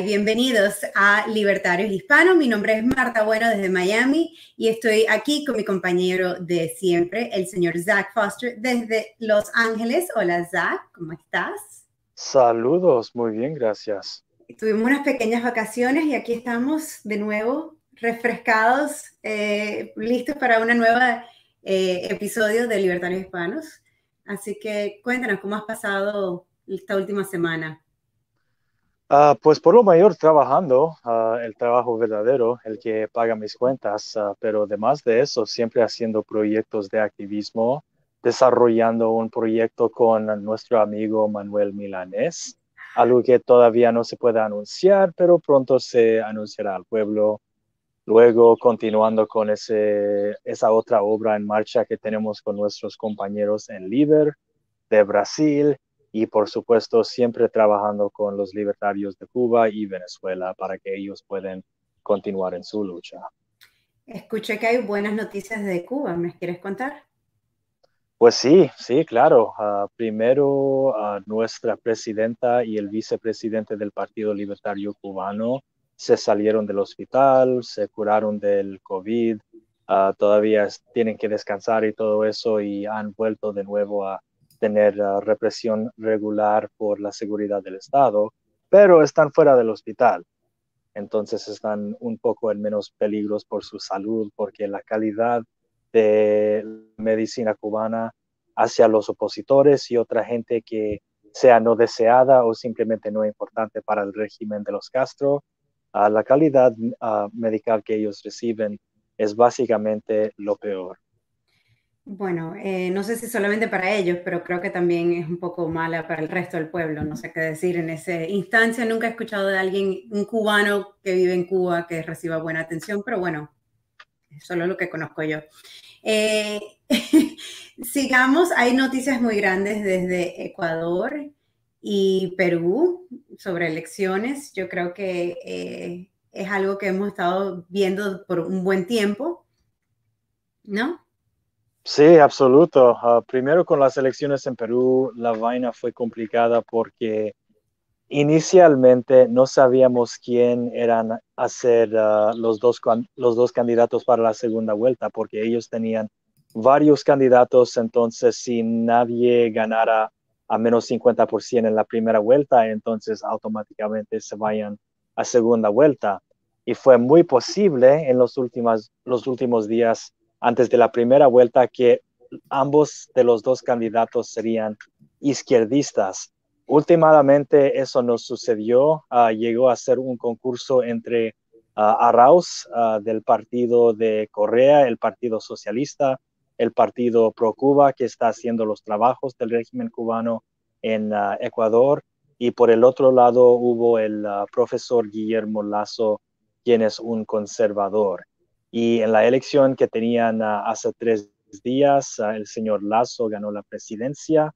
Y bienvenidos a Libertarios Hispanos. Mi nombre es Marta Bueno desde Miami y estoy aquí con mi compañero de siempre, el señor Zach Foster desde Los Ángeles. Hola Zach, ¿cómo estás? Saludos, muy bien, gracias. Tuvimos unas pequeñas vacaciones y aquí estamos de nuevo refrescados, eh, listos para un nuevo eh, episodio de Libertarios Hispanos. Así que cuéntanos cómo has pasado esta última semana. Ah, pues por lo mayor trabajando, ah, el trabajo verdadero, el que paga mis cuentas, uh, pero además de eso, siempre haciendo proyectos de activismo, desarrollando un proyecto con nuestro amigo Manuel Milanés, algo que todavía no se puede anunciar, pero pronto se anunciará al pueblo. Luego, continuando con ese, esa otra obra en marcha que tenemos con nuestros compañeros en Liber de Brasil y por supuesto siempre trabajando con los libertarios de Cuba y Venezuela para que ellos puedan continuar en su lucha. Escuché que hay buenas noticias de Cuba, ¿me quieres contar? Pues sí, sí, claro. Uh, primero, uh, nuestra presidenta y el vicepresidente del Partido Libertario Cubano se salieron del hospital, se curaron del COVID, uh, todavía tienen que descansar y todo eso y han vuelto de nuevo a tener represión regular por la seguridad del Estado, pero están fuera del hospital. Entonces están un poco en menos peligros por su salud, porque la calidad de medicina cubana hacia los opositores y otra gente que sea no deseada o simplemente no importante para el régimen de los Castro, la calidad uh, medical que ellos reciben es básicamente lo peor. Bueno, eh, no sé si solamente para ellos, pero creo que también es un poco mala para el resto del pueblo. No sé qué decir en esa instancia. Nunca he escuchado de alguien, un cubano que vive en Cuba, que reciba buena atención, pero bueno, solo lo que conozco yo. Eh, sigamos, hay noticias muy grandes desde Ecuador y Perú sobre elecciones. Yo creo que eh, es algo que hemos estado viendo por un buen tiempo, ¿no? Sí, absoluto. Ah, primero con las elecciones en Perú, la vaina fue complicada porque inicialmente no sabíamos quién eran a ser ah, los, dos, los dos candidatos para la segunda vuelta, porque ellos tenían varios candidatos, entonces si nadie ganara a menos 50% en la primera vuelta, entonces automáticamente se vayan a segunda vuelta. Y fue muy posible en los últimos, los últimos días antes de la primera vuelta que ambos de los dos candidatos serían izquierdistas. Últimamente eso no sucedió, ah, llegó a ser un concurso entre uh, Arauz ah, del partido de Correa, el Partido Socialista, el Partido Pro Cuba, que está haciendo los trabajos del régimen cubano en Ecuador, y por el otro lado hubo el profesor Guillermo Lazo, quien es un conservador. Y en la elección que tenían ah, hace tres días, ah, el señor Lazo ganó la presidencia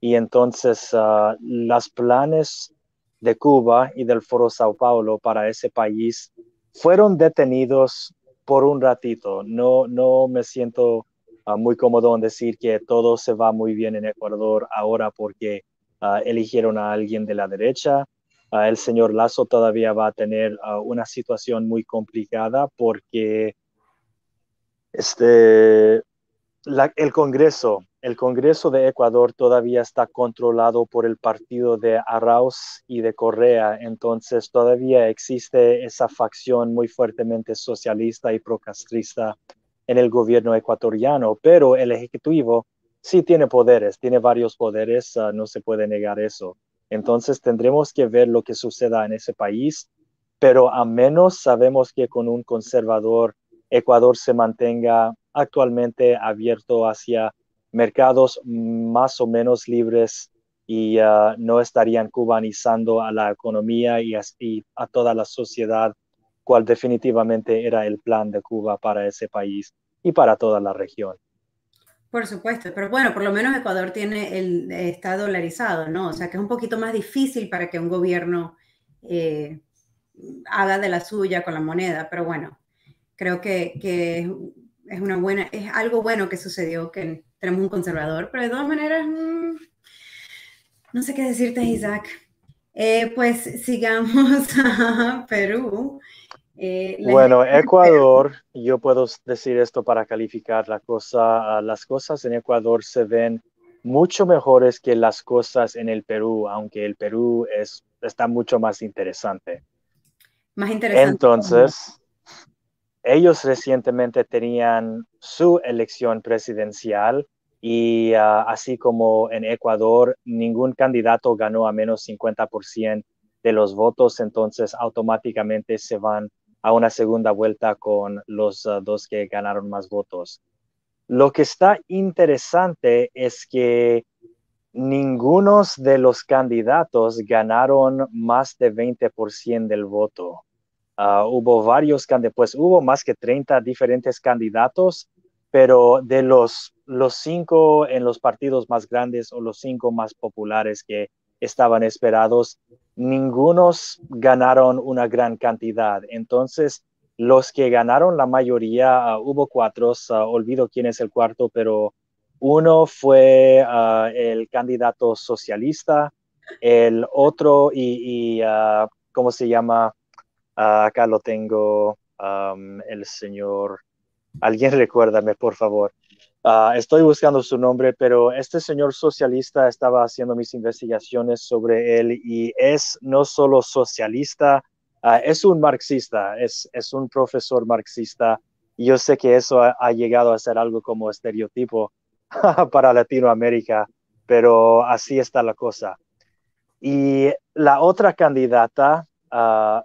y entonces uh, los planes de Cuba y del Foro Sao Paulo para ese país fueron detenidos por un ratito. No, no me siento muy cómodo en decir que todo se va muy bien en Ecuador ahora porque eligieron a alguien de la derecha. El señor Lazo todavía va a tener ah, una situación muy complicada porque este, el Congreso, el Congreso de Ecuador todavía está controlado por el partido de Arauz y de Correa, entonces todavía existe esa facción muy fuertemente socialista y procastrista en el gobierno ecuatoriano, pero el Ejecutivo sí tiene poderes, tiene varios poderes, ah, no se puede negar eso. Entonces tendremos que ver lo que suceda en ese país, pero a menos sabemos que con un conservador Ecuador se mantenga actualmente abierto hacia mercados más o menos libres y uh, no estarían cubanizando a la economía y a, toda la sociedad, cual definitivamente era el plan de Cuba para ese país y para toda la región. Por supuesto, pero bueno, por lo menos Ecuador tiene el, está dolarizado, ¿no? O sea que es un poquito más difícil para que un gobierno eh, haga de la suya con la moneda, pero bueno, creo que, que, es una buena, es algo bueno que sucedió que tenemos un conservador, pero de todas maneras, mm, no sé qué decirte, Isaac. Eh, pues sigamos a Perú. Eh, bueno, Ecuador, yo puedo decir esto para calificar la cosa, las cosas en Ecuador se ven mucho mejores que las cosas en el Perú, aunque el Perú es, está mucho más interesante. Más interesante. Entonces, ellos recientemente tenían su elección presidencial y ah, así como en Ecuador, ningún candidato ganó a menos 50% de los votos, entonces automáticamente se van a una segunda vuelta con los ah, dos que ganaron más votos. Lo que está interesante es que ninguno de los candidatos ganaron más de 20% del voto. Ah, hubo varios candidatos, pues hubo más que 30 diferentes candidatos, pero de los, los cinco en los partidos más grandes o los cinco más populares que estaban esperados, ningunos ganaron una gran cantidad. Entonces, los que ganaron la mayoría, ah, hubo cuatro, ah, olvido quién es el cuarto, pero uno fue ah, el candidato socialista, el otro y, ¿cómo se llama? acá lo tengo, el señor, alguien recuérdame, por favor. Ah, estoy buscando su nombre, pero este señor socialista estaba haciendo mis investigaciones sobre él y es no solo socialista, ah, es un marxista, es, es, un profesor marxista. Y yo sé que eso ha, llegado a ser algo como estereotipo para Latinoamérica, pero así está la cosa. Y la otra candidata, uh,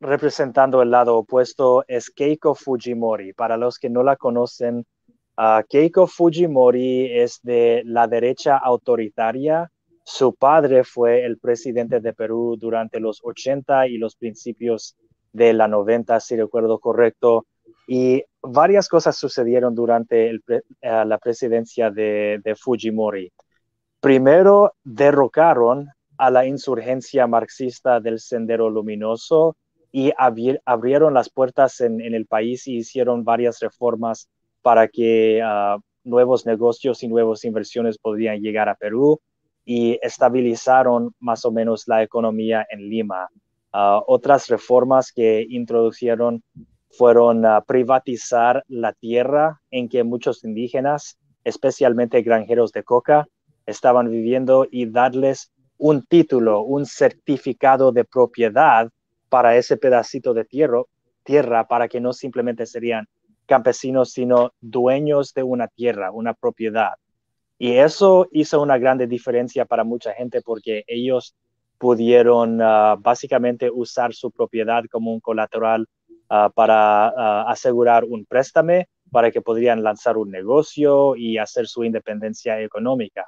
representando el lado opuesto, es Keiko Fujimori. Para los que no la conocen, Ah, Keiko Fujimori es de la derecha autoritaria. Su padre fue el presidente de Perú durante los 80 y los principios de la 90, si recuerdo correcto. Y varias cosas sucedieron durante eh, la presidencia de, Fujimori. Primero, derrocaron a la insurgencia marxista del Sendero Luminoso y abrieron las puertas en, en, el país y hicieron varias reformas para que ah, nuevos negocios y nuevas inversiones podrían llegar a Perú y estabilizaron más o menos la economía en Lima. Ah, otras reformas que introdujeron fueron uh, privatizar la tierra en que muchos indígenas, especialmente granjeros de coca, estaban viviendo y darles un título, un certificado de propiedad para ese pedacito de tierra, tierra para que no simplemente serían campesinos, sino dueños de una tierra, una propiedad. Y eso hizo una grande diferencia para mucha gente porque ellos pudieron ah, básicamente usar su propiedad como un colateral ah, para ah, asegurar un préstame, para que podrían lanzar un negocio y hacer su independencia económica.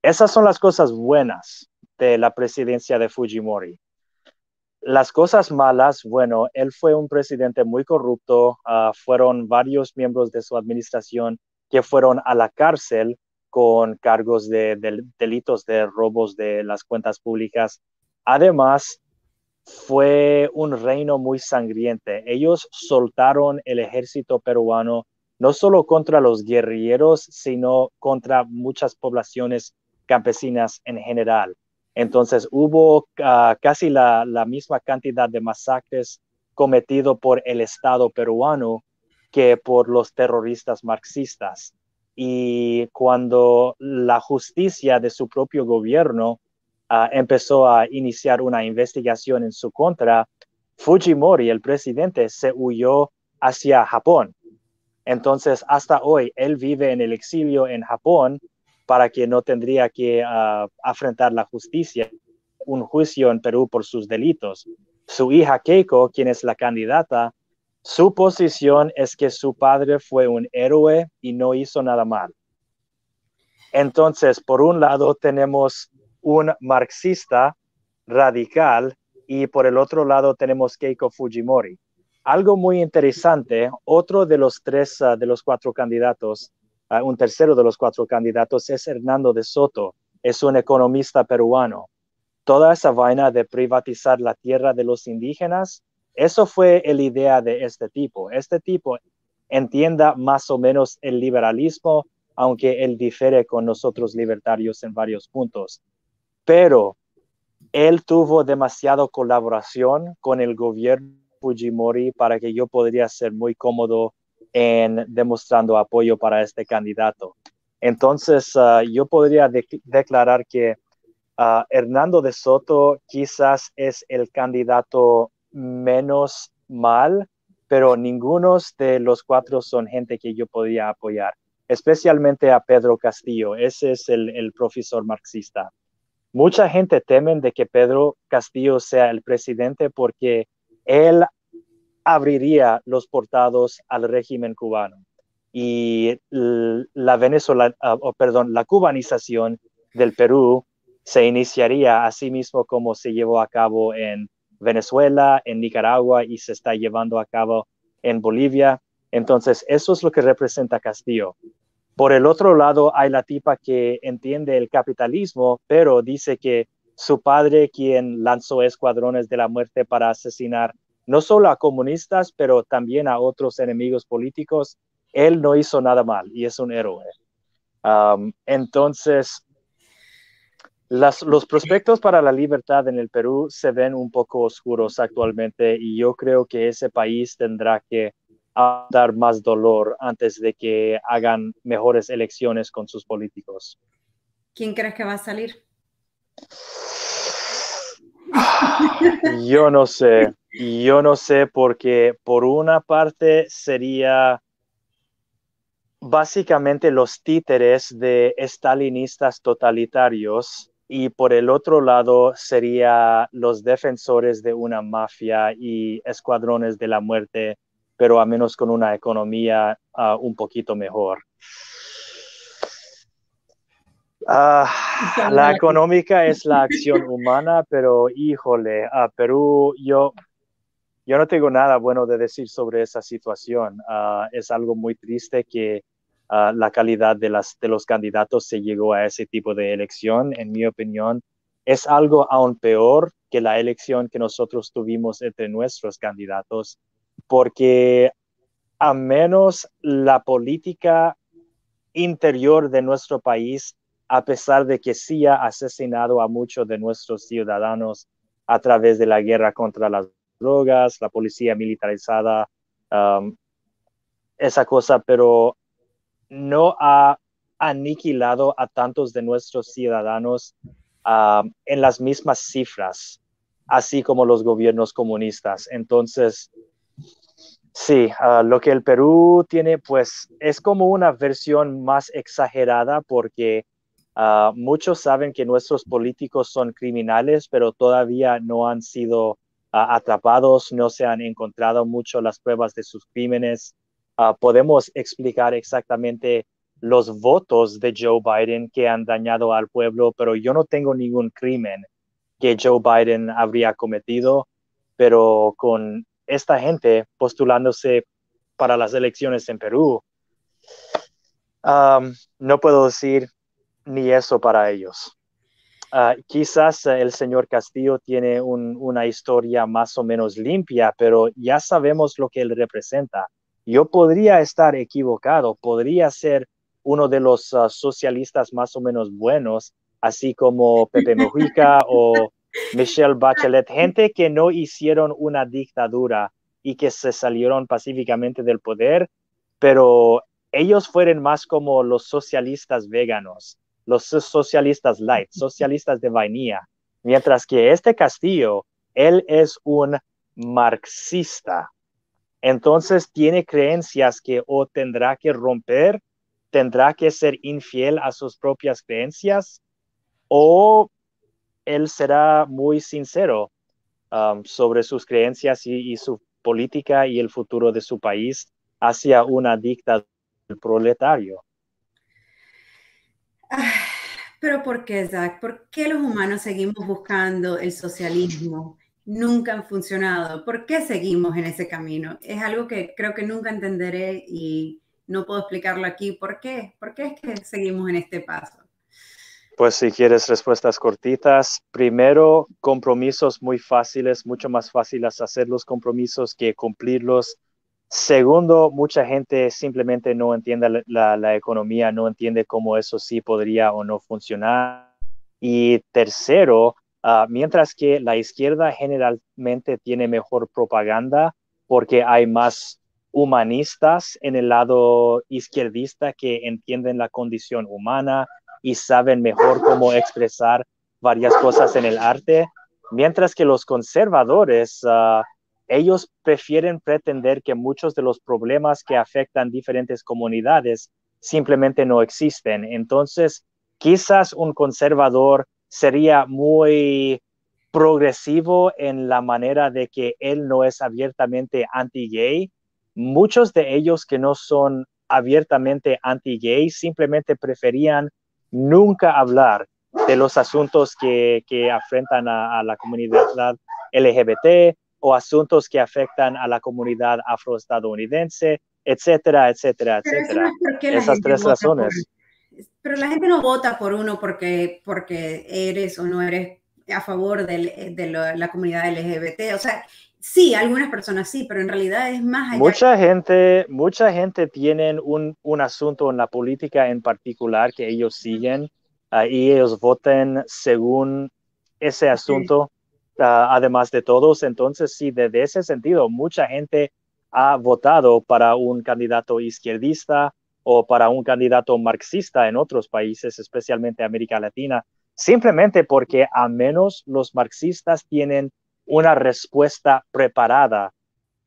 Esas son las cosas buenas de la presidencia de Fujimori. Las cosas malas, bueno, él fue un presidente muy corrupto, ah, fueron varios miembros de su administración que fueron a la cárcel con cargos de, delitos de robos de las cuentas públicas. Además, fue un reino muy sangriente. Ellos soltaron el ejército peruano no solo contra los guerrilleros, sino contra muchas poblaciones campesinas en general. Entonces hubo ah, casi la, misma cantidad de masacres cometidos por el Estado peruano que por los terroristas marxistas. Y cuando la justicia de su propio gobierno ah, empezó a iniciar una investigación en su contra, Fujimori, el presidente, se huyó hacia Japón. Entonces, hasta hoy, él vive en el exilio en Japón para que no tendría que uh, afrontar la justicia, un juicio en Perú por sus delitos. Su hija Keiko, quien es la candidata, su posición es que su padre fue un héroe y no hizo nada mal. Entonces, por un lado tenemos un marxista radical y por el otro lado tenemos Keiko Fujimori. Algo muy interesante, otro de los tres, uh, de los cuatro candidatos, un tercero de los cuatro candidatos es Hernando de Soto, es un economista peruano. Toda esa vaina de privatizar la tierra de los indígenas, eso fue la idea de este tipo. Este tipo entienda más o menos el liberalismo, aunque él difiere con nosotros libertarios en varios puntos. Pero él tuvo demasiado colaboración con el gobierno Fujimori para que yo podría ser muy cómodo en demostrando apoyo para este candidato. Entonces, ah, yo podría declarar que uh, Hernando de Soto quizás es el candidato menos mal, pero ninguno de los cuatro son gente que yo podría apoyar, especialmente a Pedro Castillo. Ese es el, el profesor marxista. Mucha gente teme de que Pedro Castillo sea el presidente porque él abriría los portados al régimen cubano y la Venezuela, ah, perdón, la cubanización del Perú se iniciaría así mismo como se llevó a cabo en Venezuela, en Nicaragua y se está llevando a cabo en Bolivia. Entonces, eso es lo que representa Castillo. Por el otro lado, hay la tipa que entiende el capitalismo, pero dice que su padre, quien lanzó escuadrones de la muerte para asesinar no solo a comunistas, pero también a otros enemigos políticos, él no hizo nada mal y es un héroe. entonces, los prospectos para la libertad en el Perú se ven un poco oscuros actualmente y yo creo que ese país tendrá que dar más dolor antes de que hagan mejores elecciones con sus políticos. ¿Quién crees que va a salir? Yo no sé, yo no sé porque por una parte sería básicamente los títeres de estalinistas totalitarios y por el otro lado sería los defensores de una mafia y escuadrones de la muerte, pero a menos con una economía ah, un poquito mejor. Ah, la económica es la acción humana, pero híjole, a Perú yo, yo no tengo nada bueno de decir sobre esa situación. Ah, es algo muy triste que la calidad de, las, de los candidatos se llegó a ese tipo de elección, en mi opinión, es algo aún peor que la elección que nosotros tuvimos entre nuestros candidatos, porque a menos la política interior de nuestro país, a pesar de que sí ha asesinado a muchos de nuestros ciudadanos a través de la guerra contra las drogas, la policía militarizada, um, esa cosa, pero no ha aniquilado a tantos de nuestros ciudadanos ah, en las mismas cifras, así como los gobiernos comunistas. Entonces, sí, ah, lo que el Perú tiene, pues es como una versión más exagerada porque ah, muchos saben que nuestros políticos son criminales, pero todavía no han sido atrapados, no se han encontrado mucho las pruebas de sus crímenes. Ah, podemos explicar exactamente los votos de Joe Biden que han dañado al pueblo, pero yo no tengo ningún crimen que Joe Biden habría cometido, pero con esta gente postulándose para las elecciones en Perú, no puedo decir ni eso para ellos. Ah, quizás el señor Castillo tiene una historia más o menos limpia, pero ya sabemos lo que él representa. Yo podría estar equivocado, podría ser uno de los ah, socialistas más o menos buenos, así como Pepe Mujica o Michelle Bachelet, gente que no hicieron una dictadura y que se salieron pacíficamente del poder, pero ellos fueron más como los socialistas veganos, los socialistas light, socialistas de vainilla, mientras que este Castillo, él es un marxista, entonces tiene creencias que o tendrá que romper, tendrá que ser infiel a sus propias creencias, o él será muy sincero um, sobre sus creencias y, su política y el futuro de su país hacia una dictadura proletario. Pero ¿por qué, Zach? ¿Por qué los humanos seguimos buscando el socialismo? nunca han funcionado. ¿Por qué seguimos en ese camino? Es algo que creo que nunca entenderé y no puedo explicarlo aquí. ¿Por qué? ¿Por qué es que seguimos en este paso? Pues si quieres respuestas cortitas, primero, compromisos muy fáciles, mucho más fáciles hacer los compromisos que cumplirlos. Segundo, mucha gente simplemente no entiende la, economía, no entiende cómo eso sí podría o no funcionar. Y tercero, ah, mientras que la izquierda generalmente tiene mejor propaganda porque hay más humanistas en el lado izquierdista que entienden la condición humana y saben mejor cómo expresar varias cosas en el arte, mientras que los conservadores, ah, ellos prefieren pretender que muchos de los problemas que afectan diferentes comunidades simplemente no existen. Entonces, quizás un conservador sería muy progresivo en la manera de que él no es abiertamente anti-gay. Muchos de ellos que no son abiertamente anti-gay simplemente preferían nunca hablar de los asuntos que, que afrentan a, la comunidad LGBT o asuntos que afectan a la comunidad afroestadounidense, etcétera, etcétera, etcétera. Esas tres razones. pero la gente no vota por uno porque, porque eres o no eres a favor de la, comunidad LGBT. O sea, sí, algunas personas sí, pero en realidad es más allá. Mucha gente, mucha gente tiene un, un asunto en la política en particular que ellos siguen uh, y ellos voten según ese asunto, además de todos. Entonces, sí, desde ese sentido, mucha gente ha votado para un candidato izquierdista o para un candidato marxista en otros países, especialmente América Latina, simplemente porque a menos los marxistas tienen una respuesta preparada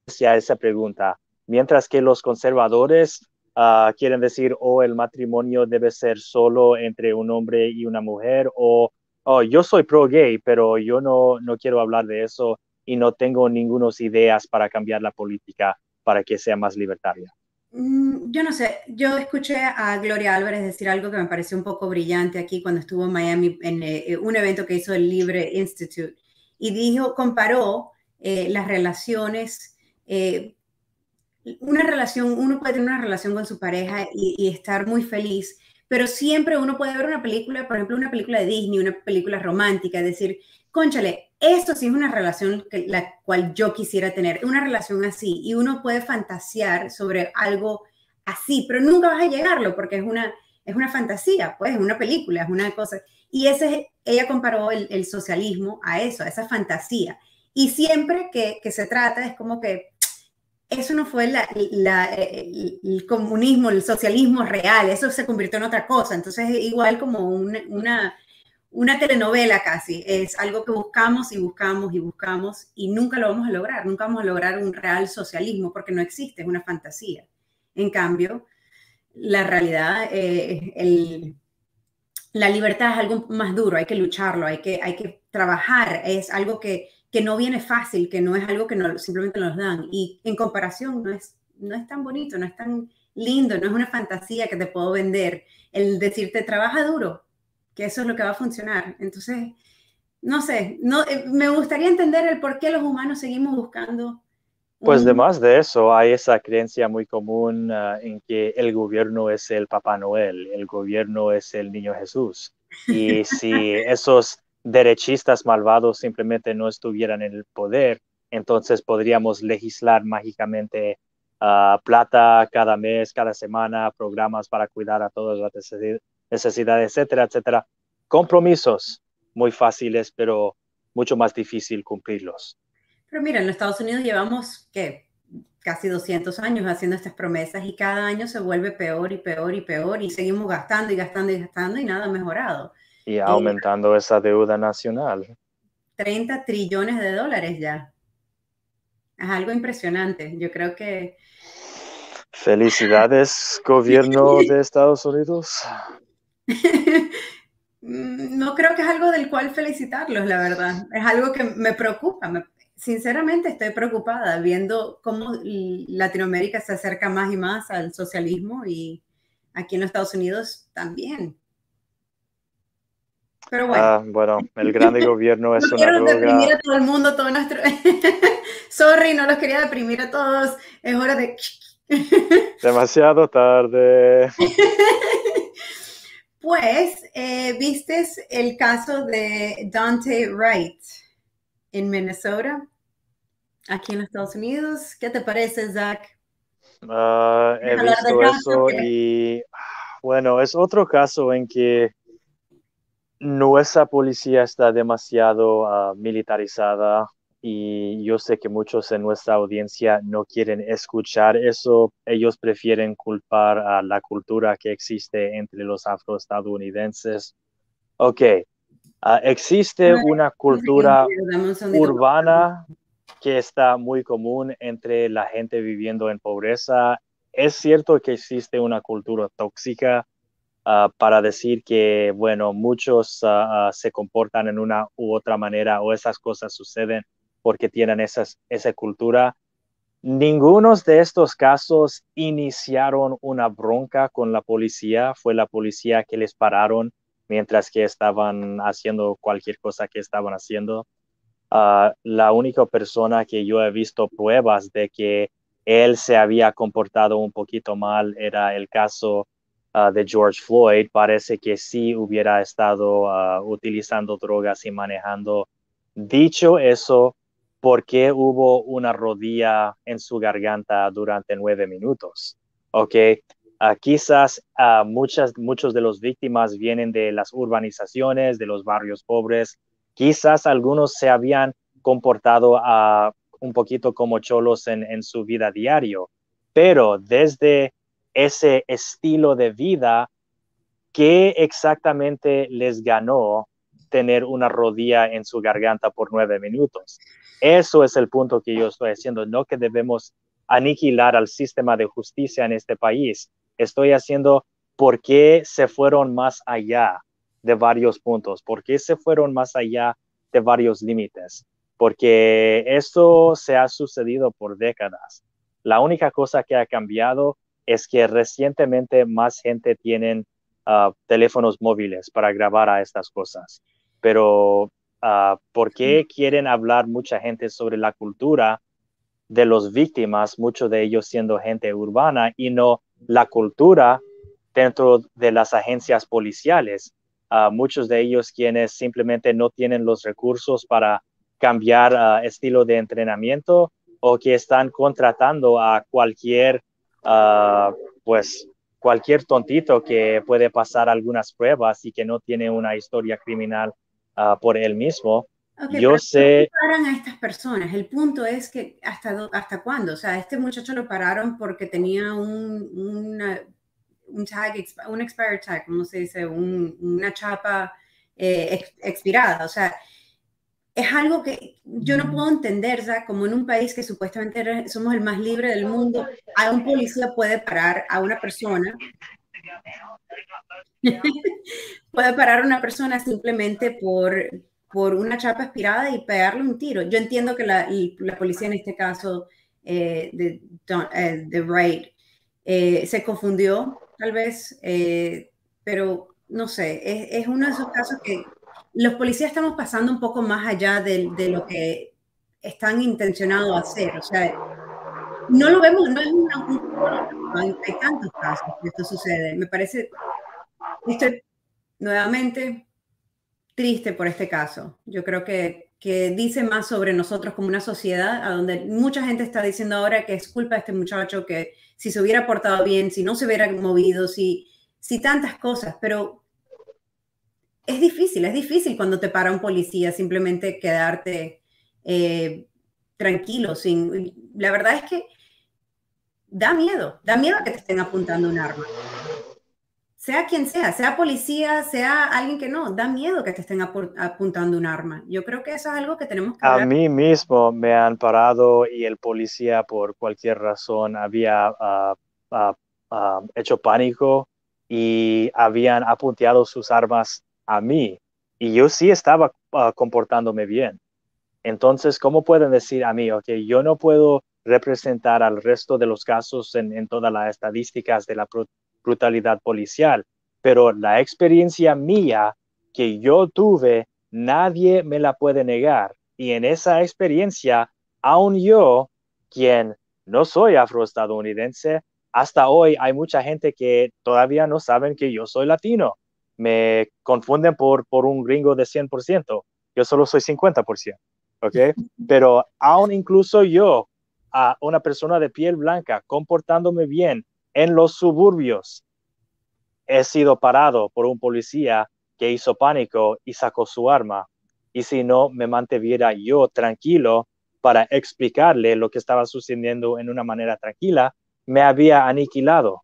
hacia esa pregunta, mientras que los conservadores ah, quieren decir, o oh, el matrimonio debe ser solo entre un hombre y una mujer, o oh, yo soy pro-gay, pero yo no, no quiero hablar de eso y no tengo ninguna ideas para cambiar la política para que sea más libertaria. Mm, yo no sé, yo escuché a Gloria Álvarez decir algo que me pareció un poco brillante aquí cuando estuvo en Miami en eh, un evento que hizo el Libre Institute y dijo, comparó eh, las relaciones, eh, una relación, uno puede tener una relación con su pareja y, estar muy feliz, pero siempre uno puede ver una película, por ejemplo, una película de Disney, una película romántica, decir, conchale, esto sí es una relación la cual yo quisiera tener, una relación así, y uno puede fantasear sobre algo así, pero nunca vas a llegarlo porque es una, es una fantasía, pues es una película, es una cosa. Y ese, ella comparó el, socialismo a eso, a esa fantasía. Y siempre que, que, se trata es como que eso no fue el, el, comunismo, el socialismo real, eso se convirtió en otra cosa. Entonces, igual como una una telenovela casi, es algo que buscamos y buscamos y buscamos y nunca lo vamos a lograr, nunca vamos a lograr un real socialismo porque no existe, es una fantasía. En cambio, la realidad, eh, la libertad es algo más duro, hay que lucharlo, hay que, hay que trabajar, es algo que, que no viene fácil, que no es algo que no, simplemente nos dan y en comparación no es, no es tan bonito, no es tan lindo, no es una fantasía que te puedo vender. El decirte trabaja duro, que eso es lo que va a funcionar. Entonces, no sé, no, eh, me gustaría entender el por qué los humanos seguimos buscando. Pues además de eso, hay esa creencia muy común ah, en que el gobierno es el Papá Noel, el gobierno es el Niño Jesús. Y si esos derechistas malvados simplemente no estuvieran en el poder, entonces podríamos legislar mágicamente uh, plata cada mes, cada semana, programas para cuidar a todas las necesidades, etcétera, etcétera. Compromisos muy fáciles, pero mucho más difícil cumplirlos. Pero mira, en los Estados Unidos llevamos, ¿qué? Casi 200 años haciendo estas promesas y cada año se vuelve peor y peor y peor y seguimos gastando y gastando y gastando y nada mejorado. Y aumentando esa deuda nacional. 30 trillones de dólares ya. Es algo impresionante. Yo creo que... Felicidades, gobierno de Estados Unidos. No creo que es algo del cual felicitarlos, la verdad. Es algo que me preocupa. sinceramente estoy preocupada viendo cómo Latinoamérica se acerca más y más al socialismo y aquí en los Estados Unidos también. Pero bueno. Ah, bueno, el grande gobierno es no una quiero deprimir a todo el mundo, todo nuestro... Sorry, no los quería deprimir a todos. Es hora de... Demasiado tarde. Pues, eh, ¿viste el caso de Dante Wright en Minnesota, aquí en Estados Unidos? ¿Qué te parece, Zach? Ah, he visto eso y, bueno, es otro caso en que nuestra policía está demasiado ah, militarizada y yo sé que muchos en nuestra audiencia no quieren escuchar eso. Ellos prefieren culpar a la cultura que existe entre los afroestadounidenses. Ok, ah, existe una cultura urbana que está muy común entre la gente viviendo en pobreza. Es cierto que existe una cultura tóxica Ah, para decir que, bueno, muchos ah, ah, se comportan en una u otra manera o esas cosas suceden porque tienen esas, esa cultura. Ninguno de estos casos iniciaron una bronca con la policía, fue la policía que les pararon mientras que estaban haciendo cualquier cosa que estaban haciendo. la única persona que yo he visto pruebas de que él se había comportado un poquito mal era el caso Ah, de George Floyd, parece que sí hubiera estado ah, utilizando drogas y manejando. Dicho eso, ¿por qué hubo una rodilla en su garganta durante nueve minutos? Ok, uh, quizás muchas, muchos de los víctimas vienen de las urbanizaciones, de los barrios pobres. Quizás algunos se habían comportado un poquito como cholos en, en su vida diario, pero desde ese estilo de vida, ¿qué exactamente les ganó tener una rodilla en su garganta por nueve minutos? Eso es el punto que yo estoy haciendo, no que debemos aniquilar al sistema de justicia en este país. Estoy haciendo por qué se fueron más allá de varios puntos, por qué se fueron más allá de varios límites, porque esto se ha sucedido por décadas. La única cosa que ha cambiado es que recientemente más gente tienen ah, teléfonos móviles para grabar a estas cosas. Pero, uh, ¿por qué quieren hablar mucha gente sobre la cultura de los víctimas, muchos de ellos siendo gente urbana, y no la cultura dentro de las agencias policiales? Uh, muchos de ellos quienes simplemente no tienen los recursos para cambiar estilo de entrenamiento o que están contratando a cualquier pues cualquier tontito que puede pasar algunas pruebas y que no tiene una historia criminal ah, por él mismo. Yo sé... paran a estas personas? El punto es que hasta, hasta cuándo. O sea, este muchacho lo pararon porque tenía un, una, un tag, un expired tag, ¿cómo se dice? una chapa eh, expirada. O sea, es algo que yo no puedo entender, ¿sabes? Como en un país que supuestamente somos el más libre del mundo, a un policía puede parar a una persona, puede parar a una persona simplemente por, por una chapa aspirada y pegarle un tiro. Yo entiendo que la, la policía en este caso eh, de, eh, de Wright eh, se confundió, tal vez, pero no sé, es, es uno de esos casos que los policías estamos pasando un poco más allá de, de lo que están intencionados a hacer. O sea, no lo vemos, no es una, un, hay, tantos casos que esto sucede. Me parece, estoy nuevamente triste por este caso. Yo creo que, que dice más sobre nosotros como una sociedad, a donde mucha gente está diciendo ahora que es culpa de este muchacho, que si se hubiera portado bien, si no se hubiera movido, si, si tantas cosas, pero es difícil, es difícil cuando te para un policía simplemente quedarte eh, tranquilo. Sin, la verdad es que da miedo, da miedo que te estén apuntando un arma. Sea quien sea, sea policía, sea alguien que no, da miedo que te estén apuntando un arma. Yo creo que eso es algo que tenemos que... A mí mismo me han parado y el policía por cualquier razón había ah, ah, ah, hecho pánico y habían apuntado sus armas a mí y yo sí estaba ah, comportándome bien. Entonces, ¿cómo pueden decir a mí, ok, yo no puedo representar al resto de los casos en, todas las estadísticas de la brutalidad policial, pero la experiencia mía que yo tuve, nadie me la puede negar. Y en esa experiencia, aún yo, quien no soy afroestadounidense, hasta hoy hay mucha gente que todavía no saben que yo soy latino me confunden por, por un gringo de 100%. Yo solo soy 50%, ¿ok? Pero aún incluso yo, a una persona de piel blanca, comportándome bien en los suburbios, he sido parado por un policía que hizo pánico y sacó su arma. Y si no me mantuviera yo tranquilo para explicarle lo que estaba sucediendo en una manera tranquila, me había aniquilado.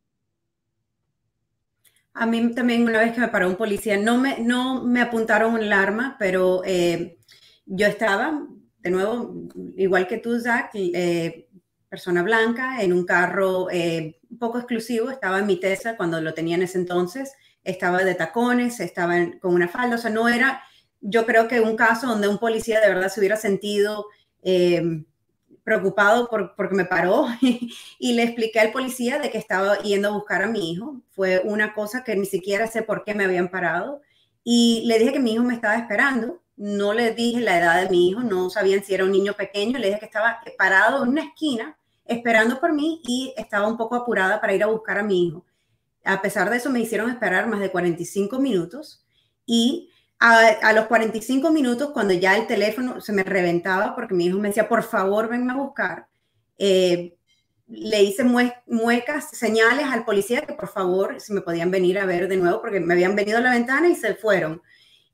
A mí también una vez que me paró un policía, no me, no me apuntaron el arma, pero eh, yo estaba, de nuevo, igual que tú, Zach, eh, persona blanca, en un carro eh, un poco exclusivo, estaba en mi Tesla cuando lo tenía en ese entonces, estaba de tacones, estaba con una falda, o sea, no era, yo creo que un caso donde un policía de verdad se hubiera sentido preocupado por, porque me paró y le expliqué al policía de que estaba yendo a buscar a mi hijo. Fue una cosa que ni siquiera sé por qué me habían parado. Y le dije que mi hijo me estaba esperando. No le dije la edad de mi hijo, no sabían si era un niño pequeño. Le dije que estaba parado en una esquina esperando por mí y estaba un poco apurada para ir a buscar a mi hijo. A pesar de eso, me hicieron esperar más de 45 minutos y a, los 45 minutos, cuando ya el teléfono se me reventaba, porque mi hijo me decía, por favor, ven a buscar, eh, le hice muecas, señales al policía que por favor, si me podían venir a ver de nuevo, porque me habían venido a la ventana y se fueron.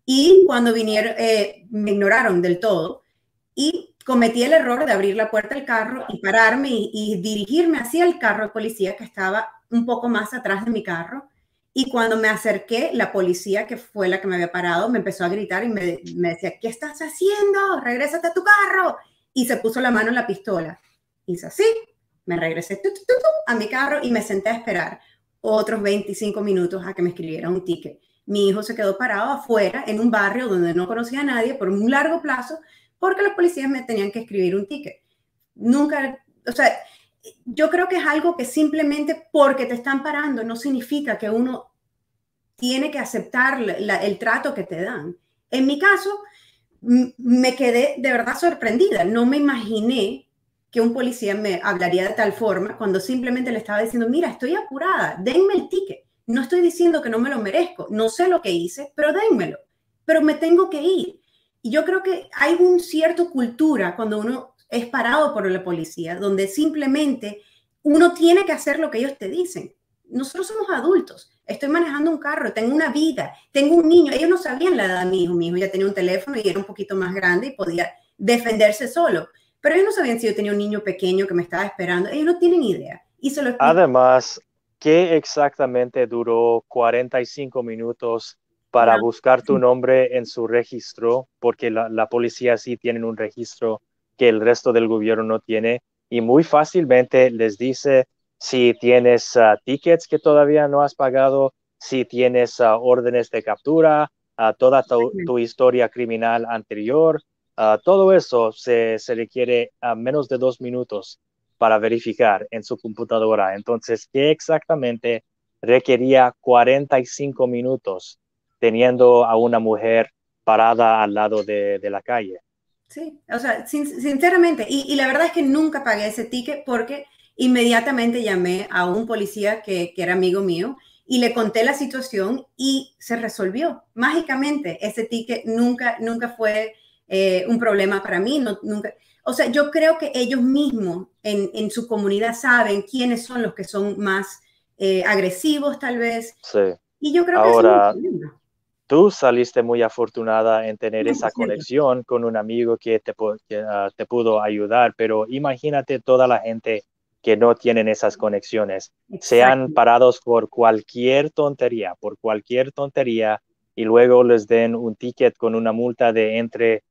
Y cuando vinieron, eh, me ignoraron del todo y cometí el error de abrir la puerta del carro y pararme y, y dirigirme hacia el carro de policía que estaba un poco más atrás de mi carro y cuando me acerqué, la policía, que fue la que me había parado, me empezó a gritar y me, decía, ¿qué estás haciendo? Regrésate a tu carro. Y se puso la mano en la pistola. Hice así, me regresé a mi carro y me senté a esperar otros 25 minutos a que me escribiera un ticket. Mi hijo se quedó parado afuera en un barrio donde no conocía a nadie por un largo plazo porque los policías me tenían que escribir un ticket. Nunca, o sea, yo creo que es algo que simplemente porque te están parando no significa que uno tiene que aceptar el trato que te dan. En mi caso, me quedé de verdad sorprendida. No me imaginé que un policía me hablaría de tal forma cuando simplemente le estaba diciendo, mira, estoy apurada, denme el ticket. No estoy diciendo que no me lo merezco, no sé lo que hice, pero dénmelo, pero me tengo que ir. Y yo creo que hay un cierto cultura cuando uno es parado por la policía, donde simplemente uno tiene que hacer lo que ellos te dicen. Nosotros somos adultos, estoy manejando un carro, tengo una vida, tengo un niño. Ellos no sabían la edad de mi hijo, mi hijo ya tenía un teléfono y era un poquito más grande y podía defenderse solo. Pero ellos no sabían si yo tenía un niño pequeño que me estaba esperando, ellos no tienen idea. Y se lo Además, ¿qué exactamente duró 45 minutos para buscar tu nombre en su registro? Porque la, la policía sí tiene un registro que el resto del gobierno no tiene y muy fácilmente les dice si tienes ah, tickets que todavía no has pagado, si tienes ah, órdenes de captura, uh, toda tu, historia criminal anterior, todo eso se, se requiere a menos de dos minutos para verificar en su computadora. Entonces, ¿qué exactamente requería 45 minutos teniendo a una mujer parada al lado de la calle? Sí, o sea, sinceramente, y, la verdad es que nunca pagué ese ticket porque inmediatamente llamé a un policía que, era amigo mío y le conté la situación y se resolvió. Mágicamente, ese ticket nunca, nunca fue eh, un problema para mí, no, nunca. O sea, yo creo que ellos mismos en, su comunidad saben quiénes son los que son más eh, agresivos, tal vez. Sí. Y yo creo Ahora, que tú saliste muy afortunada en tener esa conexión con un amigo que te, ah, te pudo ayudar, pero imagínate toda la gente que no tienen esas conexiones, sean parados por cualquier tontería, por cualquier tontería, y luego les den un ticket con una multa de entre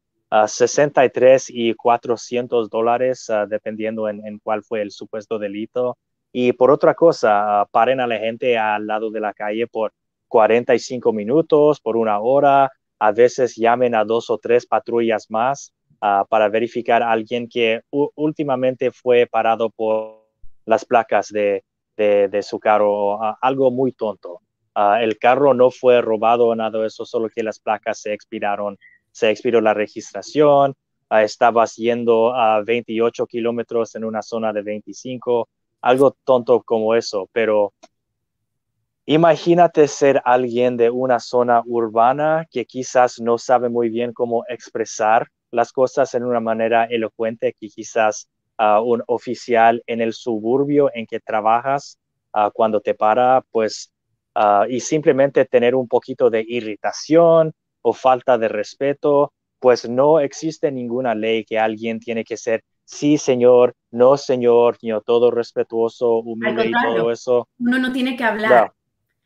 63 ah, y 400 dólares, ah, dependiendo en, en, cuál fue el supuesto delito. Y por otra cosa, paren a la gente al lado de la calle por 45 minutos, por una hora, a veces llamen a dos o tres patrullas más ah, para verificar a alguien que últimamente fue parado por las placas de, su carro, ah, algo muy tonto. Ah, el carro no fue robado o nada de eso, solo que las placas se expiraron, se expiró la registración, estabas yendo a 28 kilómetros en una zona de 25, algo tonto como eso, pero Imagínate ser alguien de una zona urbana que quizás no sabe muy bien cómo expresar las cosas en una manera elocuente, que quizás uh, un oficial en el suburbio en que trabajas, uh, cuando te para, pues ah, y simplemente tener un poquito de irritación o falta de respeto, pues no existe ninguna ley que alguien tiene que ser sí, señor, no, señor, todo respetuoso, humilde y todo eso. Uno no tiene que hablar.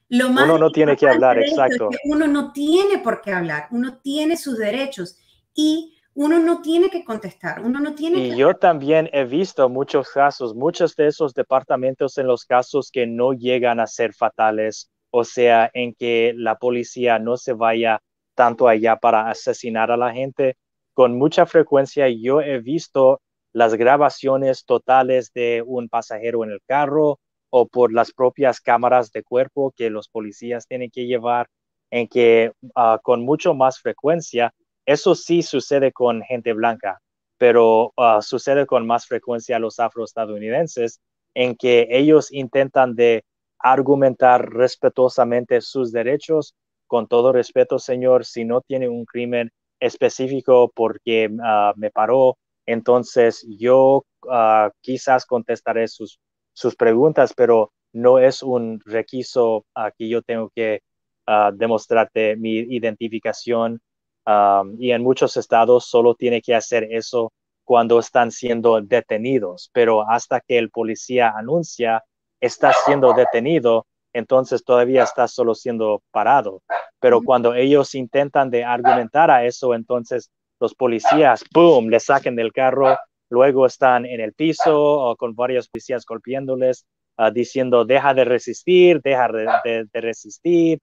Lo más uno no tiene que hablar, exacto. uno no tiene por qué hablar, uno tiene sus derechos y uno no tiene que contestar, uno no tiene y yo también he visto muchos casos, muchos de esos departamentos en los casos que no llegan a ser fatales, o sea, en que la policía no se vaya tanto allá para asesinar a la gente. Con mucha frecuencia yo he visto las grabaciones totales de un pasajero en el carro o por las propias cámaras de cuerpo que los policías tienen que llevar, en que ah, con mucho más frecuencia, eso sí sucede con gente blanca, pero ah, sucede con más frecuencia a los afroestadounidenses, en que ellos intentan de argumentar respetuosamente sus derechos. Con todo respeto, señor, si no tiene un crimen específico porque ah, me paró entonces, yo ah, quizás contestaré sus, sus preguntas, pero no es un requisito que yo tengo que demostrarte mi identificación. Y en muchos estados solo tiene que hacer eso cuando están siendo detenidos, pero hasta que el policía anuncia está siendo detenido, entonces todavía está solo siendo parado. Pero cuando ellos intentan de argumentar a eso, entonces los policías, ¡boom!, le saquen del carro, luego están en el piso o con varios policías golpeándoles, ah, diciendo, deja de resistir, deja de, resistir.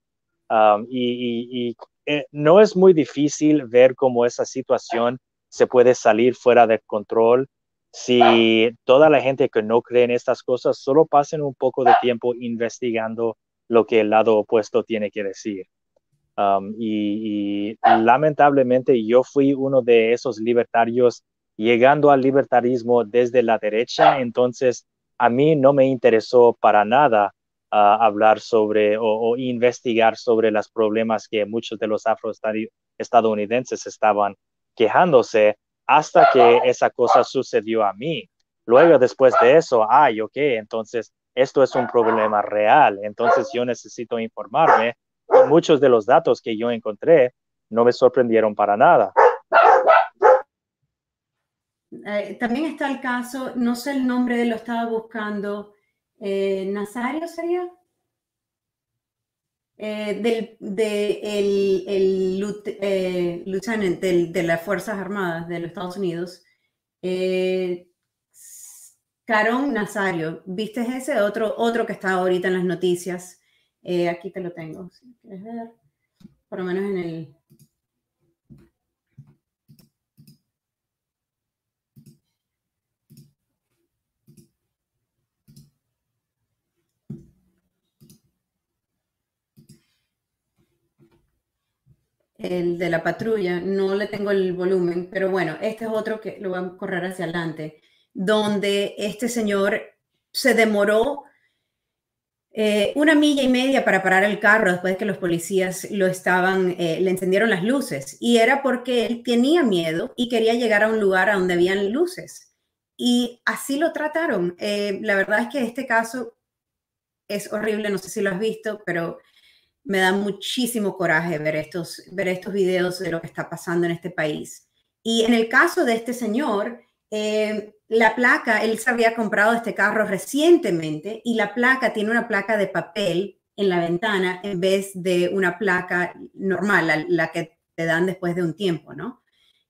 Um, y, eh, no es muy difícil ver cómo esa situación se puede salir fuera de control si toda la gente que no cree en estas cosas solo pasen un poco de tiempo investigando lo que el lado opuesto tiene que decir. Um, y, lamentablemente yo fui uno de esos libertarios llegando al libertarismo desde la derecha, entonces a mí no me interesó para nada uh, hablar sobre o, investigar sobre los problemas que muchos de los afroestadounidenses estaban quejándose hasta que esa cosa sucedió a mí. Luego, después de eso, ay, ok, entonces esto es un problema real, entonces yo necesito informarme muchos de los datos que yo encontré no me sorprendieron para nada. Eh, también está el caso, no sé el nombre, lo estaba buscando, eh, Nazario sería, eh, del de el, el lieutenant de las Fuerzas Armadas de los Estados Unidos, Carón Nazario, ¿viste ese? Otro, otro que está ahorita en las noticias. Eh, aquí te lo tengo, si quieres ver, por lo menos en el... El de la patrulla, no le tengo el volumen, pero bueno, este es otro que lo voy a correr hacia adelante, donde este señor se demoró eh, una milla y media para parar el carro después de que los policías lo estaban, eh, le encendieron las luces. Y era porque él tenía miedo y quería llegar a un lugar a donde habían luces. Y así lo trataron. Eh, la verdad es que este caso es horrible, no sé si lo has visto, pero me da muchísimo coraje ver estos, ver estos videos de lo que está pasando en este país. Y en el caso de este señor, la placa, él se había comprado este carro recientemente y la placa tiene una placa de papel en la ventana en vez de una placa normal, la, que te dan después de un tiempo, ¿no?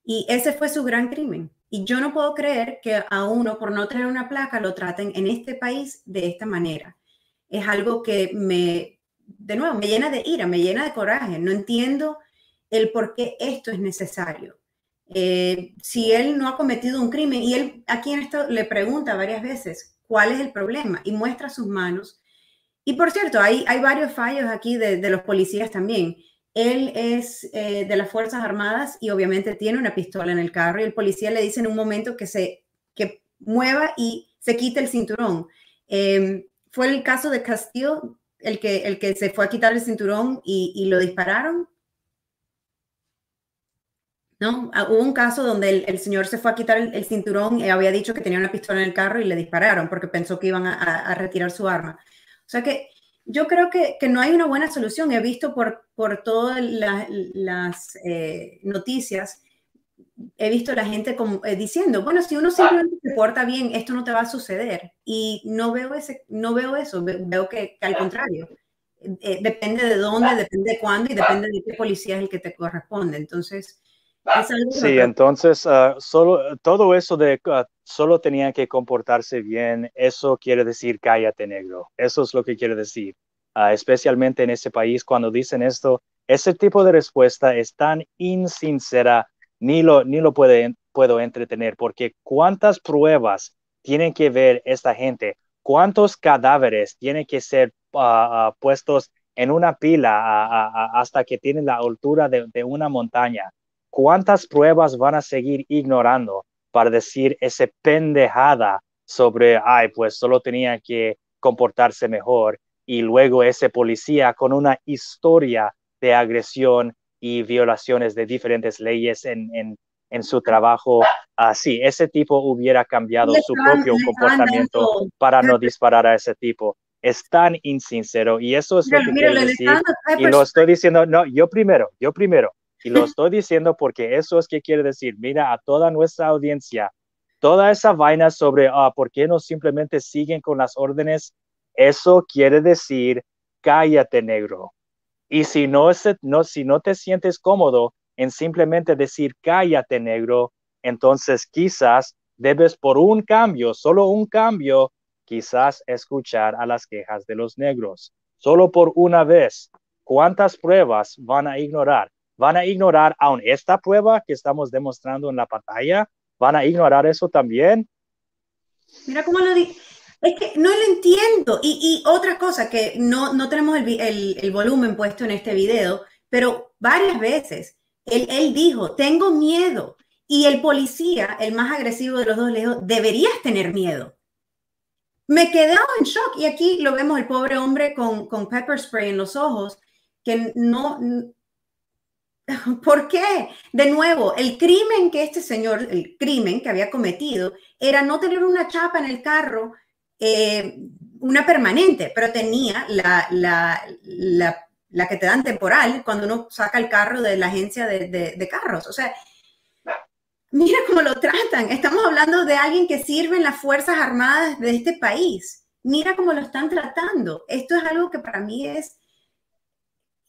Y ese fue su gran crimen. Y yo no puedo creer que a uno por no tener una placa lo traten en este país de esta manera. Es algo que me, de nuevo, me llena de ira, me llena de coraje. No entiendo el por qué esto es necesario. Eh, si él no ha cometido un crimen y él aquí en esto le pregunta varias veces cuál es el problema y muestra sus manos. Y por cierto, hay, hay varios fallos aquí de, los policías también. Él es eh, de las Fuerzas Armadas y obviamente tiene una pistola en el carro y el policía le dice en un momento que se que mueva y se quite el cinturón. Em, fue el caso de Castillo el que, el que se fue a quitar el cinturón y, y lo dispararon. ¿no? Ah, hubo un caso donde el, señor se fue a quitar el, cinturón y había dicho que tenía una pistola en el carro y le dispararon porque pensó que iban a, retirar su arma. O sea que yo creo que, que, no hay una buena solución. He visto por, por todas las eh, noticias, he visto la gente como, eh, diciendo, bueno, si uno simplemente se porta bien, esto no te va a suceder. Y no veo, ese, no veo eso, veo que, que al contrario. Eh, depende de dónde, depende de cuándo y depende de qué policía es el que te corresponde. Entonces, Sí, entonces uh, solo todo eso de uh, solo tenían que comportarse bien, eso quiere decir cállate negro. Eso es lo que quiere decir. Uh, especialmente en ese país cuando dicen esto, ese tipo de respuesta es tan insincera, ni lo, ni lo puede, puedo entretener, porque cuántas pruebas tienen que ver esta gente, cuántos cadáveres tienen que ser puestos en una pila hasta que tienen la altura de, una montaña ¿cuántas pruebas van a seguir ignorando para decir esa pendejada sobre, ay, pues solo tenía que comportarse mejor? Y luego ese policía con una historia de agresión y violaciones de diferentes leyes en, en, en su trabajo, así, ese tipo hubiera cambiado su propio comportamiento para no disparar a ese tipo. Es tan insincero y eso es lo que quiero decir. Y lo estoy diciendo, no, yo primero, yo primero. Y lo estoy diciendo porque eso es que quiere decir, mira a toda nuestra audiencia, toda esa vaina sobre, ah, ¿por qué no simplemente siguen con las órdenes? Eso quiere decir, cállate negro. Y si no, te sientes cómodo en simplemente decir, cállate negro, entonces quizás debes por un cambio, solo un cambio, quizás escuchar a las quejas de los negros. Solo por una vez. ¿Cuántas pruebas van a ignorar? van a ignorar aún esta prueba que estamos demostrando en la pantalla, van a ignorar eso también. Mira cómo lo dice. Es que no lo entiendo. Y, otra cosa, que no, no tenemos el, el, volumen puesto en este video, pero varias veces él, él, dijo, tengo miedo. Y el policía, el más agresivo de los dos, le dijo, deberías tener miedo. Me quedé en shock. Y aquí lo vemos el pobre hombre con, con pepper spray en los ojos, que no, ¿Por qué? De nuevo, el crimen que este señor, el crimen que había cometido, era no tener una chapa en el carro, eh, una permanente, pero tenía la, la, la, que te dan temporal cuando uno saca el carro de la agencia de, de, carros. O sea, mira cómo lo tratan. Estamos hablando de alguien que sirve en las Fuerzas Armadas de este país. Mira cómo lo están tratando. Esto es algo que para mí es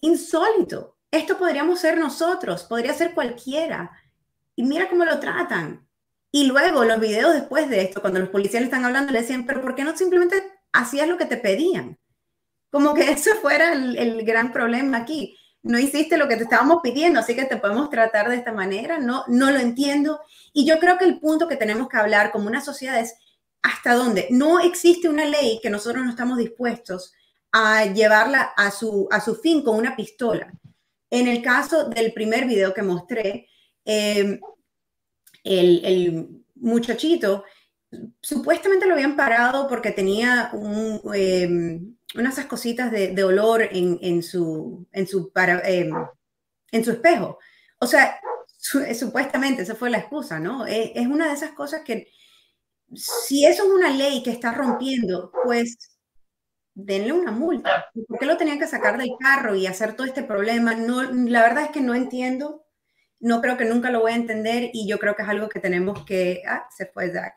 insólito esto podríamos ser nosotros, podría ser cualquiera. Y mira cómo lo tratan. Y luego los videos después de esto, cuando los policías le están hablando, le decían, pero ¿por qué no simplemente hacías lo que te pedían? Como que eso fuera el, gran problema aquí. No hiciste lo que te estábamos pidiendo, así que te podemos tratar de esta manera. No, no lo entiendo. Y yo creo que el punto que tenemos que hablar como una sociedad es hasta dónde no existe una ley que nosotros no estamos dispuestos a llevarla a su, a su fin con una pistola. En el caso del primer video que mostré, em, el, muchachito supuestamente lo habían parado porque tenía em, unas cositas de, olor en, su, en, su em, en su espejo. O sea, supuestamente esa fue la excusa, ¿no? Es, es una de esas cosas que si eso es una ley que está rompiendo, pues denle una multa. ¿Por qué lo tenían que sacar del carro y hacer todo este problema? No, la verdad es que no entiendo. No creo que nunca lo voy a entender y yo creo que es algo que tenemos que... Ah, se fue Zach.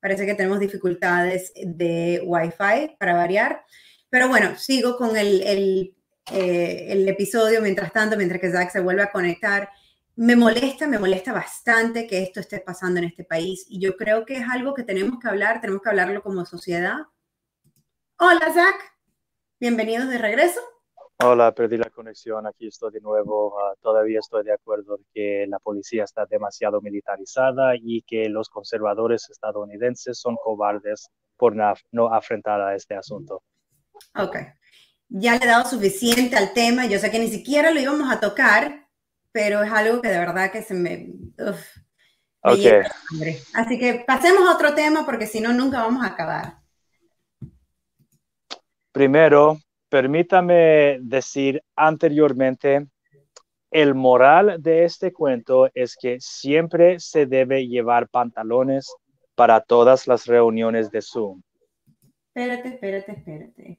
Parece que tenemos dificultades de Wi-Fi para variar. Pero bueno, sigo con el, el, eh, el episodio mientras tanto, mientras que Zach se vuelve a conectar. Me molesta, me molesta bastante que esto esté pasando en este país y yo creo que es algo que tenemos que hablar, tenemos que hablarlo como sociedad, Hola, Zach. Bienvenidos de regreso. Hola, perdí la conexión. Aquí estoy de nuevo. Ah, todavía estoy de acuerdo que la policía está demasiado militarizada y que los conservadores estadounidenses son cobardes por no, afrontar a este asunto. Ok. Ya le he dado suficiente al tema. Yo sé que ni siquiera lo íbamos a tocar, pero es algo que de verdad que se me... ok. Así que pasemos a otro tema porque si no, nunca vamos a acabar. Primero, permítame decir anteriormente, el moral de este cuento es que siempre se debe llevar pantalones para todas las reuniones de Zoom. Espérate, espérate, espérate.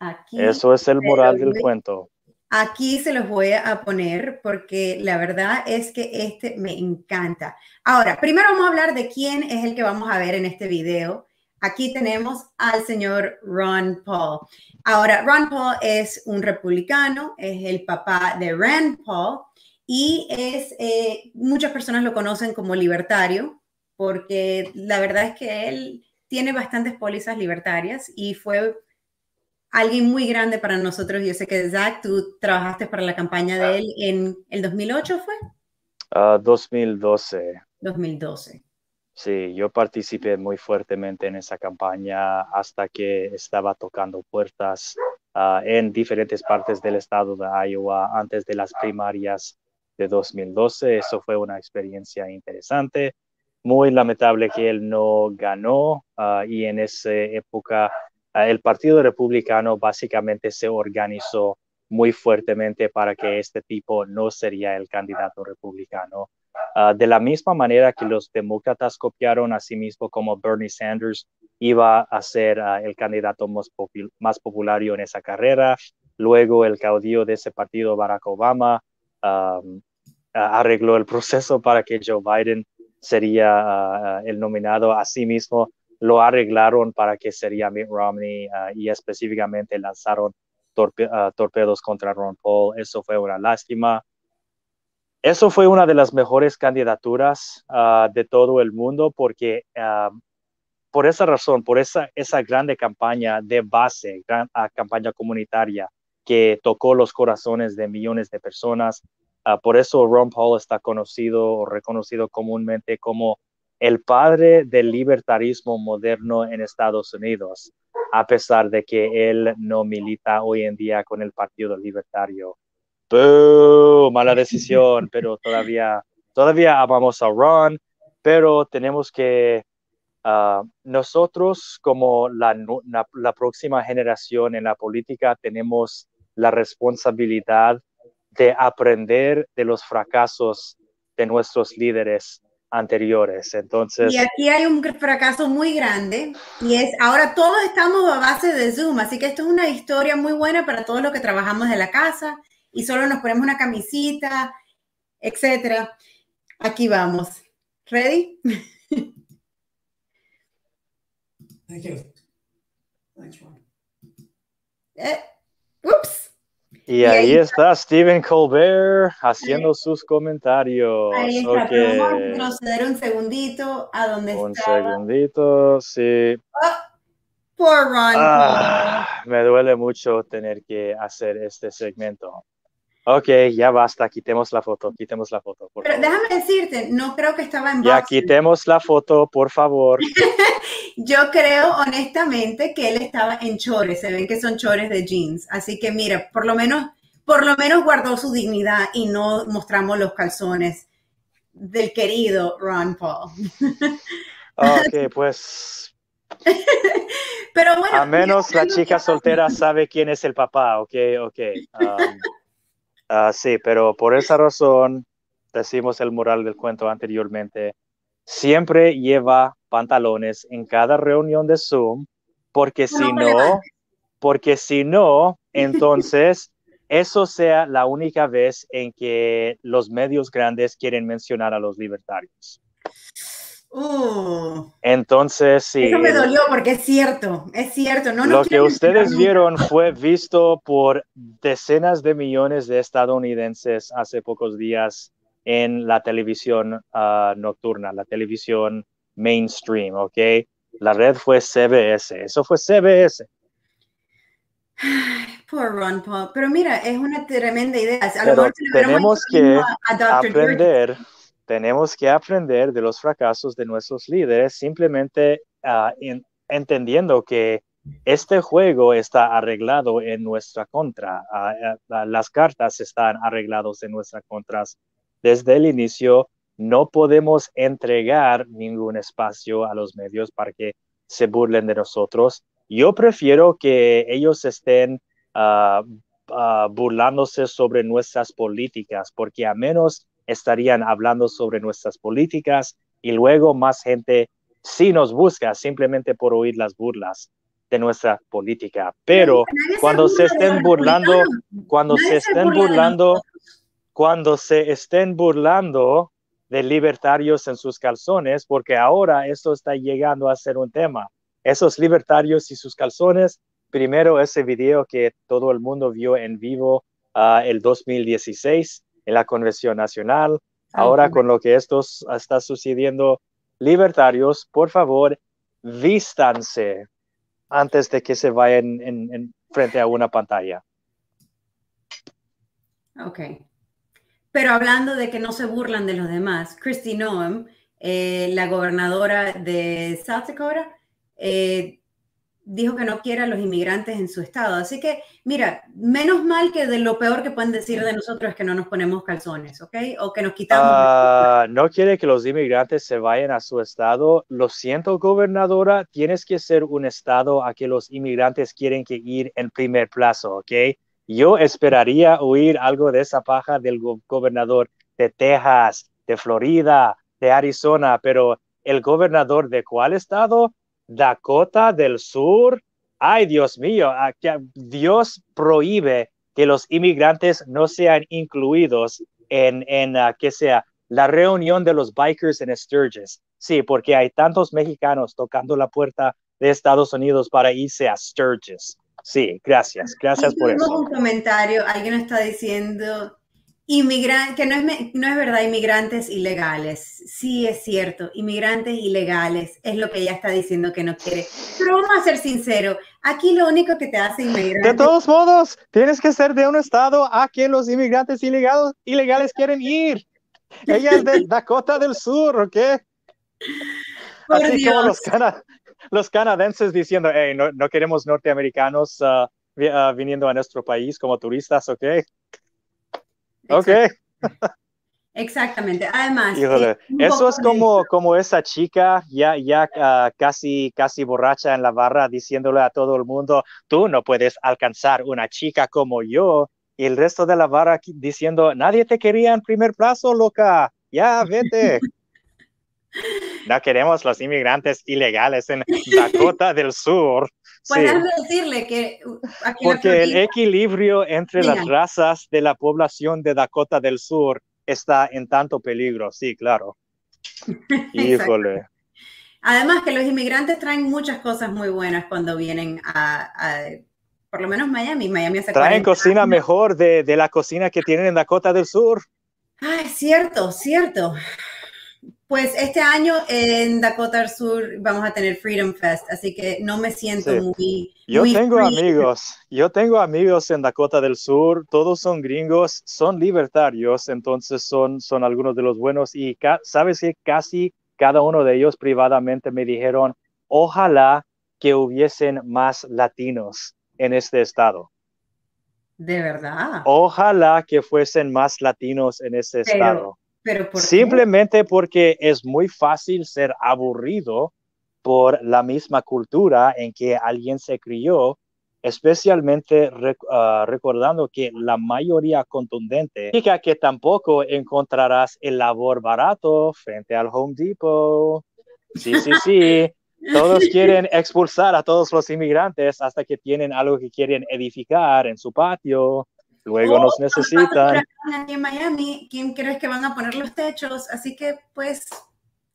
Aquí, Eso es el moral del cuento. Aquí se los voy a poner porque la verdad es que este me encanta. Ahora, primero vamos a hablar de quién es el que vamos a ver en este video. Aquí tenemos al señor Ron Paul. Ahora, Ron Paul es un republicano, es el papá de Rand Paul y es, eh, muchas personas lo conocen como libertario porque la verdad es que él tiene bastantes pólizas libertarias y fue alguien muy grande para nosotros. Yo sé que Zach, tú trabajaste para la campaña de él en el 2008, ¿fue? 2012. 2012. Sí, yo participé muy fuertemente en esa campaña hasta que estaba tocando puertas ah, en diferentes partes del estado de Iowa antes de las primarias de 2012. Eso fue una experiencia interesante. Muy lamentable que él no ganó ah, y en esa época ah, el Partido Republicano básicamente se organizó muy fuertemente para que este tipo no sería el candidato republicano. Ah, de la misma manera que los demócratas copiaron a sí mismo como Bernie Sanders iba a ser ah, el candidato más, popular en esa carrera. Luego el caudillo de ese partido, Barack Obama, arregló el proceso para que Joe Biden sería ah, el nominado a sí mismo. Lo arreglaron para que sería Mitt Romney y específicamente lanzaron torpedos contra Ron Paul. Eso fue una lástima. Eso fue una de las mejores candidaturas ah, de todo el mundo porque ah, por esa razón, por esa, esa grande campaña de base, gran, ah, campaña comunitaria que tocó los corazones de millones de personas, por eso Ron Paul está conocido o reconocido comúnmente como el padre del libertarismo moderno en Estados Unidos, a pesar de que él no milita hoy en día con el Partido Libertario mala decisión, pero todavía, todavía amamos a Ron, pero tenemos que, ah, nosotros como la, la, próxima generación en la política tenemos la responsabilidad de aprender de los fracasos de nuestros líderes anteriores. Entonces. Y aquí hay un fracaso muy grande y es, ahora todos estamos a base de Zoom, así que esto es una historia muy buena para todos los que trabajamos de la casa y solo nos ponemos una camisita, etcétera. Aquí vamos. ¿Ready? Thank you. Eh, ups. Y, ahí, está, Stephen Colbert haciendo sus comentarios. Ahí está, okay. vamos a proceder un segundito a donde está. Un segundito, sí. Oh, por Ron. Ah, me duele mucho tener que hacer este segmento. Ok, ya basta, quitemos la foto, quitemos la foto. Pero déjame decirte, no creo que estaba en Ya quitemos la foto, por favor. Yo creo honestamente que él estaba en chores, se ven que son chores de jeans, así que mira, por lo menos, por lo menos guardó su dignidad y no mostramos los calzones del querido Ron Paul. ok, pues pero bueno. A menos la chica soltera sabe quién es el papá, ok, ok. Um, Ah, sí, pero por esa razón, decimos el moral del cuento anteriormente, siempre lleva pantalones en cada reunión de Zoom, porque si no, porque si no, entonces eso sea la única vez en que los medios grandes quieren mencionar a los libertarios. Uh. Entonces, sí. Eso me dolió porque es cierto, es cierto. No, lo que ustedes vieron fue visto por decenas de millones de estadounidenses hace pocos días en la televisión ah, nocturna, la televisión mainstream, ¿ok? La red fue CBS, eso fue CBS. por Ron Paul, pero mira, es una tremenda idea. tenemos que aprender tenemos que aprender de los fracasos de nuestros líderes, simplemente ah, entendiendo que este juego está arreglado en nuestra contra. Ah, ah, las cartas están arregladas en nuestra contra. Desde el inicio, no podemos entregar ningún espacio a los medios para que se burlen de nosotros. Yo prefiero que ellos estén burlándose sobre nuestras políticas, porque a menos estarían hablando sobre nuestras políticas y luego más gente sí nos busca simplemente por oír las burlas. de nuestra política. Pero cuando se estén burlando, cuando se estén burlando, cuando se estén burlando de libertarios en sus calzones, porque ahora esto está llegando a ser un tema. Esos libertarios y sus calzones, primero ese video que todo el mundo vio en vivo uh, el 2016 en la Convención Nacional, ahora con lo que esto está sucediendo, libertarios, por favor, vístanse antes de que se vayan en, frente a una pantalla. Ok. Pero hablando de que no se burlan de los demás, Christy Noem, eh, la gobernadora de South Dakota, eh, dijo que no quiere a los inmigrantes en su estado. Así que, mira, menos mal que de lo peor que pueden decir de nosotros es que no nos ponemos calzones, ¿ok? O que nos quitamos. Ah, no quiere que los inmigrantes se vayan a su estado. Lo siento, gobernadora, tienes que ser un estado a que los inmigrantes quieren que ir en primer plazo, ¿ok? Yo esperaría oír algo de esa paja del gobernador de Texas, de Florida, de Arizona, pero el gobernador de cuál estado? Dakota del Sur. Ay, Dios mío, Dios prohíbe que los inmigrantes no sean incluidos en, en uh, que sea la reunión de los bikers en Sturgis. Sí, porque hay tantos mexicanos tocando la puerta de Estados Unidos para irse a Sturgis. Sí, gracias, gracias por eso. un comentario, alguien está diciendo Inmigrantes, que no es, no es verdad, inmigrantes ilegales. Sí es cierto, inmigrantes ilegales es lo que ella está diciendo que no quiere. Pero vamos a ser sinceros, aquí lo único que te hace inmigrante... De todos modos, tienes que ser de un estado a que los inmigrantes ilegales, ilegales quieren ir. Ella es de Dakota del Sur, ¿ok? Así como los, los, canadienses diciendo, hey, no, no queremos norteamericanos uh, uh, viniendo a nuestro país como turistas, ¿ok? Ok. Exactamente. Además, eso es como, como esa chica ya, ya ah, casi, casi borracha en la barra diciéndole a todo el mundo, tú no puedes alcanzar una chica como yo. Y el resto de la barra diciendo, nadie te quería en primer plazo, loca. Ya, vete. no queremos los inmigrantes ilegales en Dakota del Sur. Puedes decirle que... Uh, Porque el equilibrio entre las razas de la población de Dakota del Sur está en tanto peligro, sí, claro. Híjole. Además que los inmigrantes traen muchas cosas muy buenas cuando vienen a, por lo menos Miami. Miami hace Traen cocina mejor de, de, la cocina que tienen en Dakota del Sur. Ah, es cierto, cierto. Pues este año en Dakota del Sur vamos a tener Freedom Fest, así que no me siento muy... Yo tengo amigos, yo tengo amigos en Dakota del Sur, todos son gringos, son libertarios, entonces son, son algunos de los buenos y sabes que casi cada uno de ellos privadamente me dijeron, ojalá que hubiesen más latinos en este estado. De verdad. Ojalá que fuesen más latinos en este estado. Simplemente porque es muy fácil ser aburrido por la misma cultura en que alguien se crió, especialmente ah, recordando que la mayoría contundente significa que tampoco encontrarás el labor barato frente al Home Depot. Sí, sí, sí. Todos quieren expulsar a todos los inmigrantes hasta que tienen algo que quieren edificar en su patio. Luego nos necesitan. en Miami, ¿quién crees que van a poner los techos? Así que, pues,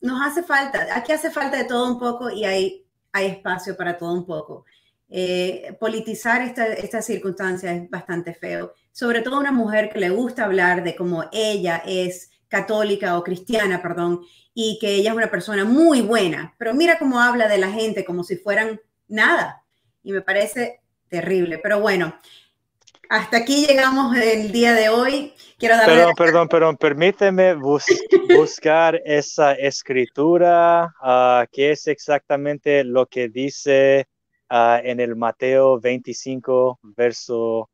nos hace falta. Aquí hace falta de todo un poco y hay, hay espacio para todo un poco. Eh, politizar esta, esta circunstancia es bastante feo. Sobre todo una mujer que le gusta hablar de cómo ella es católica o cristiana, perdón, y que ella es una persona muy buena. Pero mira cómo habla de la gente como si fueran nada. Y me parece terrible. Pero bueno, hasta aquí llegamos el día de hoy. Quiero darle perdón, perdón, perdón, permíteme buscar esa escritura, uh, que es exactamente lo que dice uh, en el Mateo 25, verso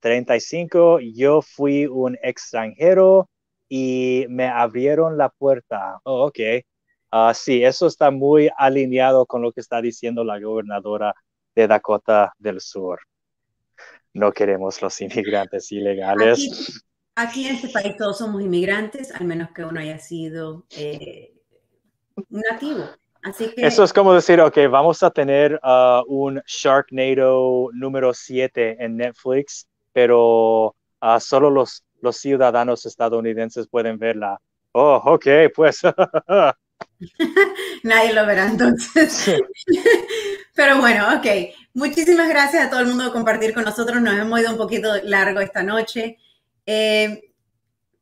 35. Ah, Yo fui un extranjero y me abrieron la puerta. Oh, ok. sí, eso está muy alineado con lo que está diciendo la gobernadora de Dakota del Sur no queremos los inmigrantes ilegales. Aquí, en este país todos somos inmigrantes, al menos que uno haya sido eh, nativo. Así que... Eso es como decir, ok, vamos a tener uh, un Sharknado número 7 en Netflix, pero uh, solo los, los ciudadanos estadounidenses pueden verla. Oh, ok, pues. Nadie lo verá entonces. Pero bueno, ok. Muchísimas gracias a todo el mundo por compartir con nosotros. Nos hemos ido un poquito largo esta noche. Eh,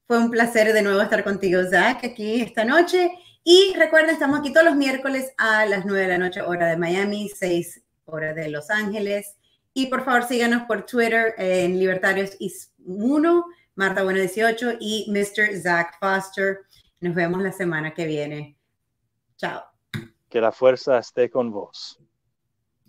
fue un placer de nuevo estar contigo, Zach, aquí esta noche. Y recuerden, estamos aquí todos los miércoles a las 9 de la noche, hora de Miami, 6 hora de Los Ángeles. Y por favor, síganos por Twitter en Libertarios 1, Marta Bueno 18 y Mr. Zach Foster. Nos vemos la semana que viene. Chao. Que la fuerza esté con vos.